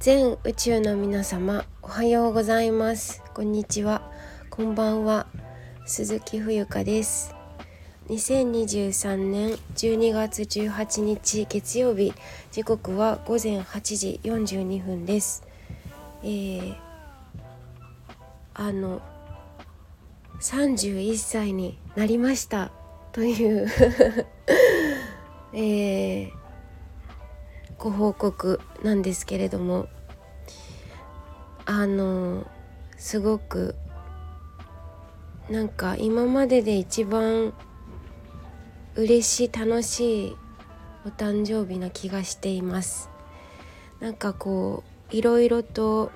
全宇宙の皆様おはようございます。こんにちは。こんばんは。鈴木冬香です。2023年12月18日月曜日。時刻は午前8時42分です。えー、あの31歳になりました。という えー、ご報告なんですけれども。あのすごくなんか今までで一番嬉しい楽しいお誕生日な気がしています。なんかこういろいろと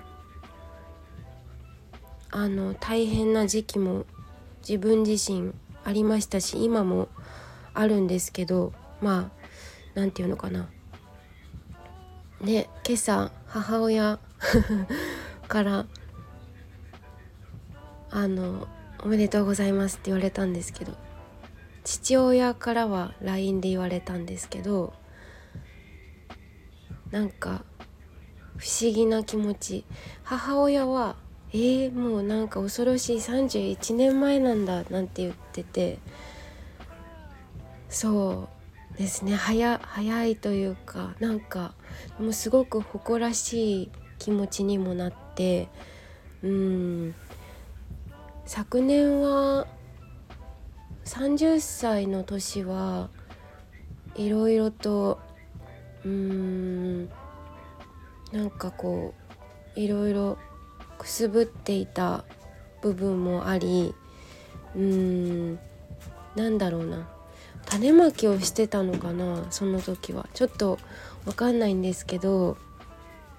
あの大変な時期も自分自身ありましたし今もあるんですけどまあ何て言うのかな。ね今朝母親からあの「おめでとうございます」って言われたんですけど父親からは LINE で言われたんですけどなんか不思議な気持ち。母親は「えー、もうなんか恐ろしい31年前なんだ」なんて言っててそうですね早早いというかなんかもうすごく誇らしい気持ちにもなってうん。昨年は30歳の年はいろいろとうん。なんかこういろいろくすぶっていた部分もありうん。なんだろうな。種まきをしてたのかなその時は。ちょっとわかんないんですけど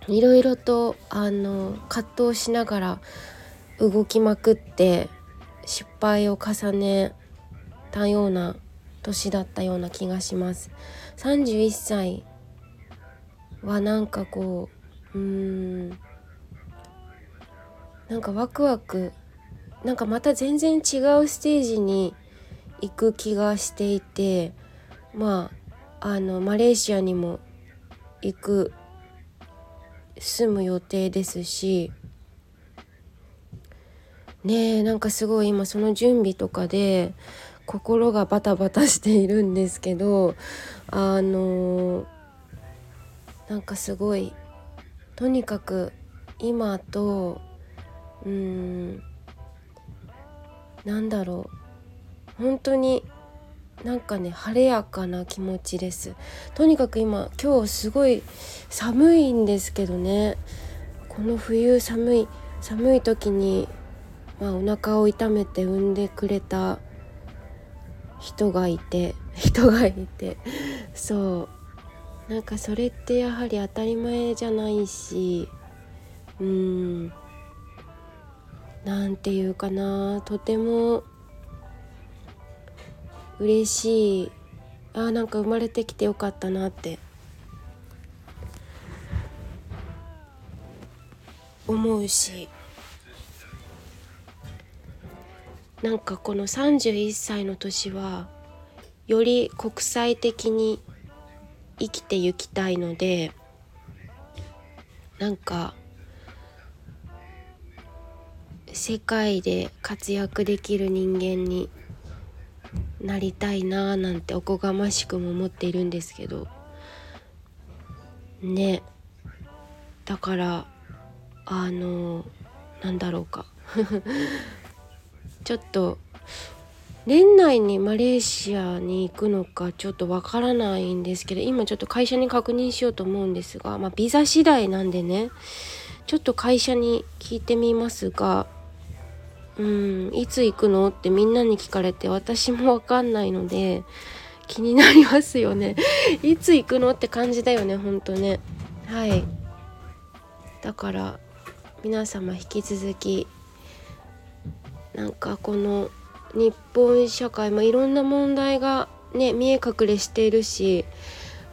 いろいろとあの葛藤しながら動きまくって失敗を重ねたような年だったような気がします。31歳はなんかこううーんなんかワクワクなんかまた全然違うステージに行く気がしていてまああのマレーシアにも行く住む予定ですしねえなんかすごい今その準備とかで心がバタバタしているんですけどあのなんかすごいとにかく今とうんなんだろう本当になんかね晴れやかな気持ちです。とにかく今今日すごい寒いんですけどね。この冬寒い寒い時に、まあ、お腹を痛めて産んでくれた人がいて人がいて。そう。なんかそれってやはり当たり前じゃないしうん。なんていうかな。とても嬉しい。あーなんか生まれてきてよかったなって。思うし。なんかこの31歳の年はより国際的に生きてゆきたいのでなんか世界で活躍できる人間になりたいなーなんておこがましくも思っているんですけど。ね。だからあのなんだろうか。ちょっと年内にマレーシアに行くのかちょっとわからないんですけど今ちょっと会社に確認しようと思うんですがまあビザ次第なんでね。ちょっと会社に聞いてみますがうん。いつ行くの？ってみんなに聞かれて私もわかんないので気になりますよね。いつ行くの？って感じだよねほんとね。はい。だから皆様引き続きなんかこの日本社会、まあ、いろんな問題がね見え隠れしているし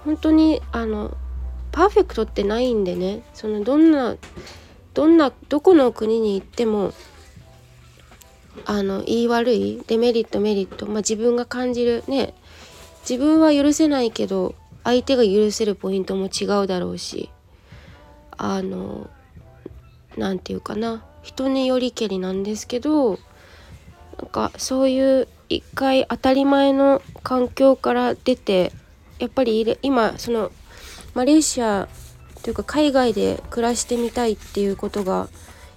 本当にあのパーフェクトってないんでね。そのどんなどんなどこの国に行ってもあの言い悪いデメリットメリット、まあ、自分が感じるね自分は許せないけど相手が許せるポイントも違うだろうしあの何て言うかな人によりけりなんですけどなんかそういう一回当たり前の環境から出てやっぱり今そのマレーシアというか海外で暮らしてみたいっていうことが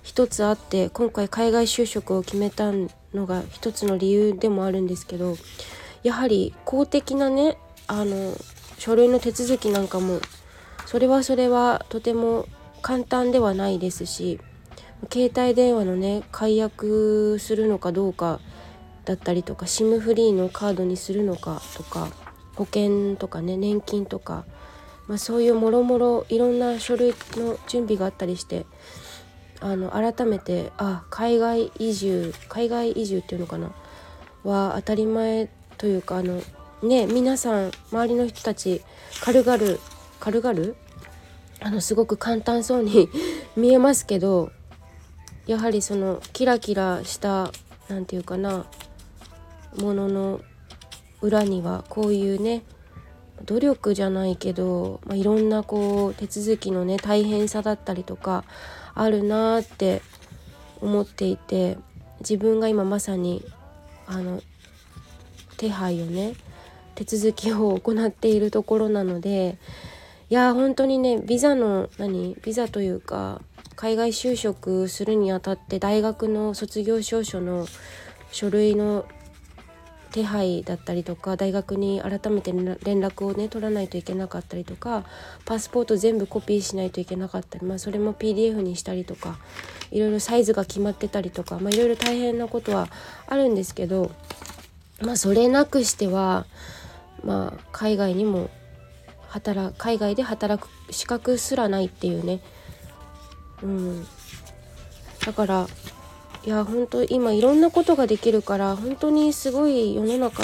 一つあって今回海外就職を決めたのが一つの理由でもあるんですけどやはり公的なねあの書類の手続きなんかもそれはそれはとても簡単ではないですし携帯電話のね解約するのかどうかだったりとか SIM フリーのカードにするのかとか保険とかね年金とか、まあ、そういうもろもろいろんな書類の準備があったりしてあの改めてあ海外移住海外移住っていうのかな？は当たり前というかあのね皆さん周りの人たち軽々軽々？あのすごく簡単そうに 見えますけどやはりそのキラキラした何て言うかなものの裏にはこういうね努力じゃないけど、まあ、いろんなこう手続きのね大変さだったりとかあるなって思っていて自分が今まさにあの手配をね手続きを行っているところなのでいや本当にねビザの何ビザというか海外就職するにあたって大学の卒業証書の書類の手配だったりとか大学に改めて連絡をね取らないといけなかったりとかパスポート全部コピーしないといけなかったり、まあ、それも PDF にしたりとかいろいろサイズが決まってたりとか、まあ、いろいろ大変なことはあるんですけど、まあ、それなくしては、まあ、海外にも働海外で働く資格すらないっていうね、うん、だからいや本当今いろんなことができるから本当にすごい世の中。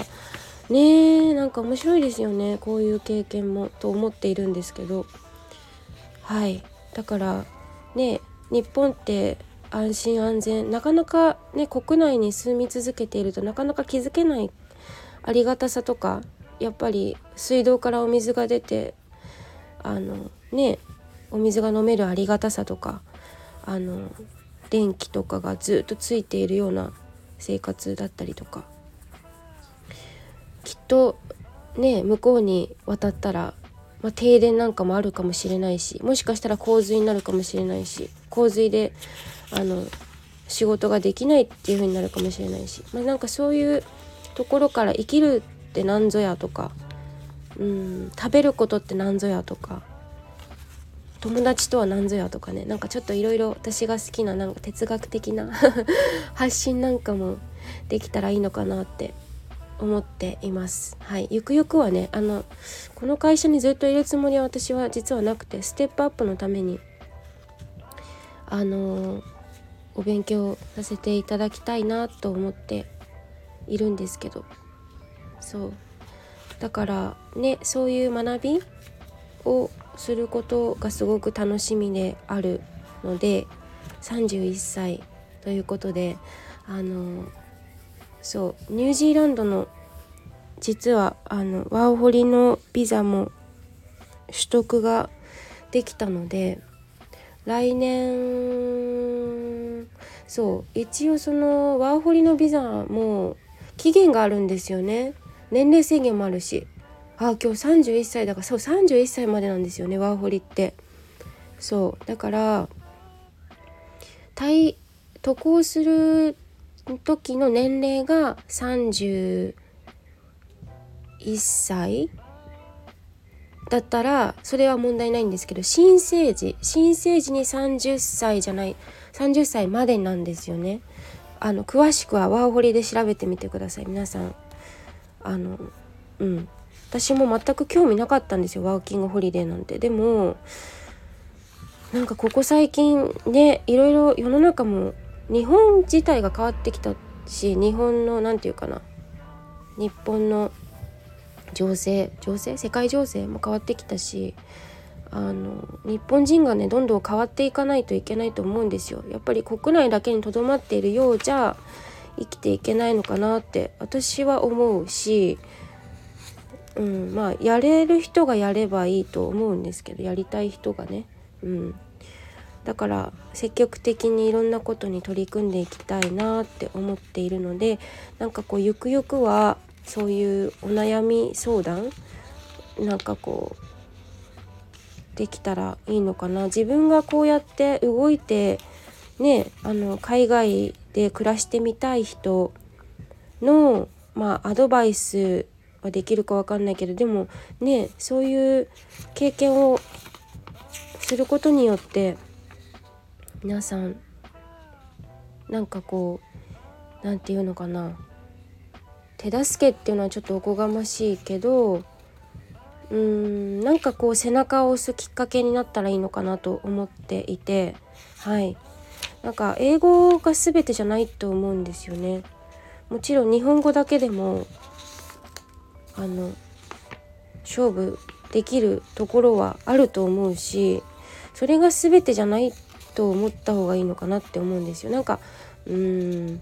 ねえなんか面白いですよねこういう経験もと思っているんですけど。はい。だからね日本って安心安全。なかなかね国内に住み続けているとなかなか気づけないありがたさとかやっぱり水道からお水が出てあのねお水が飲めるありがたさとかあの電気とかがずっとついているような生活だったりとか。きっとね向こうに渡ったら、まあ、停電なんかもあるかもしれないしもしかしたら洪水になるかもしれないし洪水であの仕事ができないっていう風になるかもしれないし、まあ、なんかそういうところから生きるって何ぞやとかうん食べることって何ぞやとか友達とは何ぞやとかねなんかちょっといろいろ私が好きななんか哲学的な 発信なんかもできたらいいのかなって思っています。はい。ゆくゆくはねあのこの会社にずっといるつもりは私は実はなくてステップアップのためにあのお勉強させていただきたいなと思っているんですけど。そう。だからねそういう学びをすることがすごく楽しみであるので31歳ということであのそうニュージーランドの実はあのワーホリのビザも取得ができたので来年そう一応そのワーホリのビザも期限があるんですよね。年齢制限もあるし。あ今日31歳だからそう31歳までなんですよねワーホリって。そうだから渡航する時の年齢が31歳だったらそれは問題ないんですけど新生児新生児に30歳じゃない30歳までなんですよね。あの詳しくはワーホリで調べてみてください皆さん。あのうん。私も全く興味なかったんですよワーキングホリデーなんて。でもなんかここ最近ねいろいろ世の中も日本自体が変わってきたし日本の何て言うかな日本の情勢情勢？世界情勢も変わってきたしあの日本人がねどんどん変わっていかないといけないと思うんですよ。やっぱり国内だけにとどまっているようじゃ生きていけないのかなって私は思うしうん、まあやれる人がやればいいと思うんですけどやりたい人がね、うん、だから積極的にいろんなことに取り組んでいきたいなって思っているのでなんかこうゆくゆくはそういうお悩み相談なんかこうできたらいいのかな。自分がこうやって動いてねあの海外で暮らしてみたい人のまあアドバイスはできるか分かんないけどでもねそういう経験をすることによって皆さんなんかこう何て言うのかな手助けっていうのはちょっとおこがましいけどうーんなんかこう背中を押すきっかけになったらいいのかなと思っていてはい。なんか英語が全てじゃないと思うんですよね。もちろん日本語だけでもあの勝負できるところはあると思うしそれが全てじゃないと思った方がいいのかなって思うんですよ。なんかうーん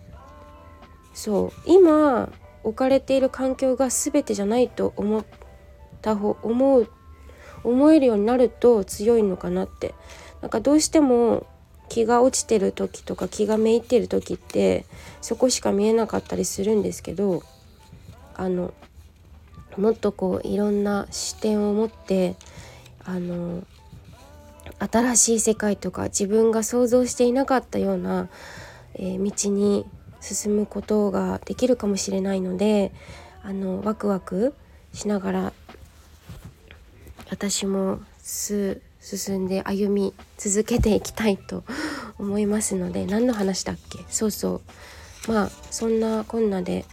そう今置かれている環境が全てじゃないと思った方思う思えるようになると強いのかなって。なんかどうしても気が落ちてる時とか気がめいってる時ってそこしか見えなかったりするんですけどあのもっとこういろんな視点を持ってあの新しい世界とか自分が想像していなかったような、えー、道に進むことができるかもしれないのであのワクワクしながら私も進んで歩み続けていきたいと 思いますので何の話だっけ？そうそう。まあそんなこんなで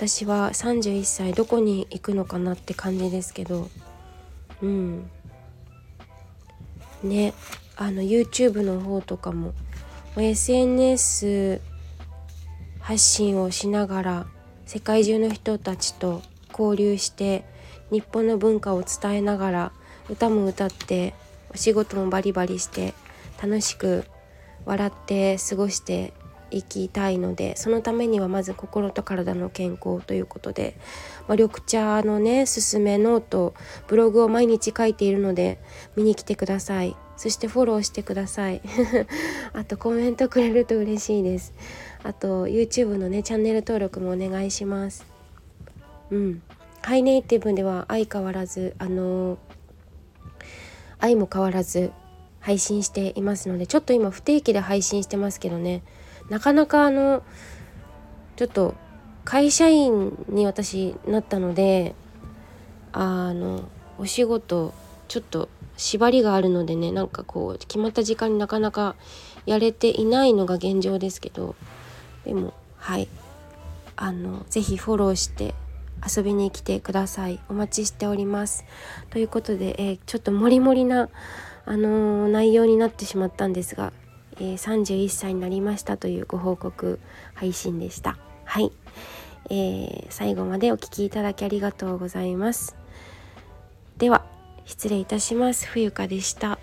私は31歳どこに行くのかなって感じですけど。うん。ねあの YouTube の方とかも SNS 発信をしながら世界中の人たちと交流して日本の文化を伝えながら歌も歌ってお仕事もバリバリして楽しく笑って過ごしていきたいのでそのためにはまず心と体の健康ということで、まあ、緑茶のねすすめノートブログを毎日書いているので見に来てください。そしてフォローしてください。あとコメントくれると嬉しいです。あと YouTube のねチャンネル登録もお願いします。うん。ハイネイティブでは相変わらずあのー、愛も変わらず配信していますのでちょっと今不定期で配信してますけどね。なかなかあのちょっと会社員に私なったのであのお仕事ちょっと縛りがあるのでねなんかこう決まった時間になかなかやれていないのが現状ですけどでもはい。あの是非フォローして遊びに来てください。お待ちしております。ということで、えー、ちょっとモリモリなあのー、内容になってしまったんですがえー、31歳になりましたというご報告配信でした。はい、えー、最後までお聴きいただきありがとうございます。では失礼いたします。冬香でした。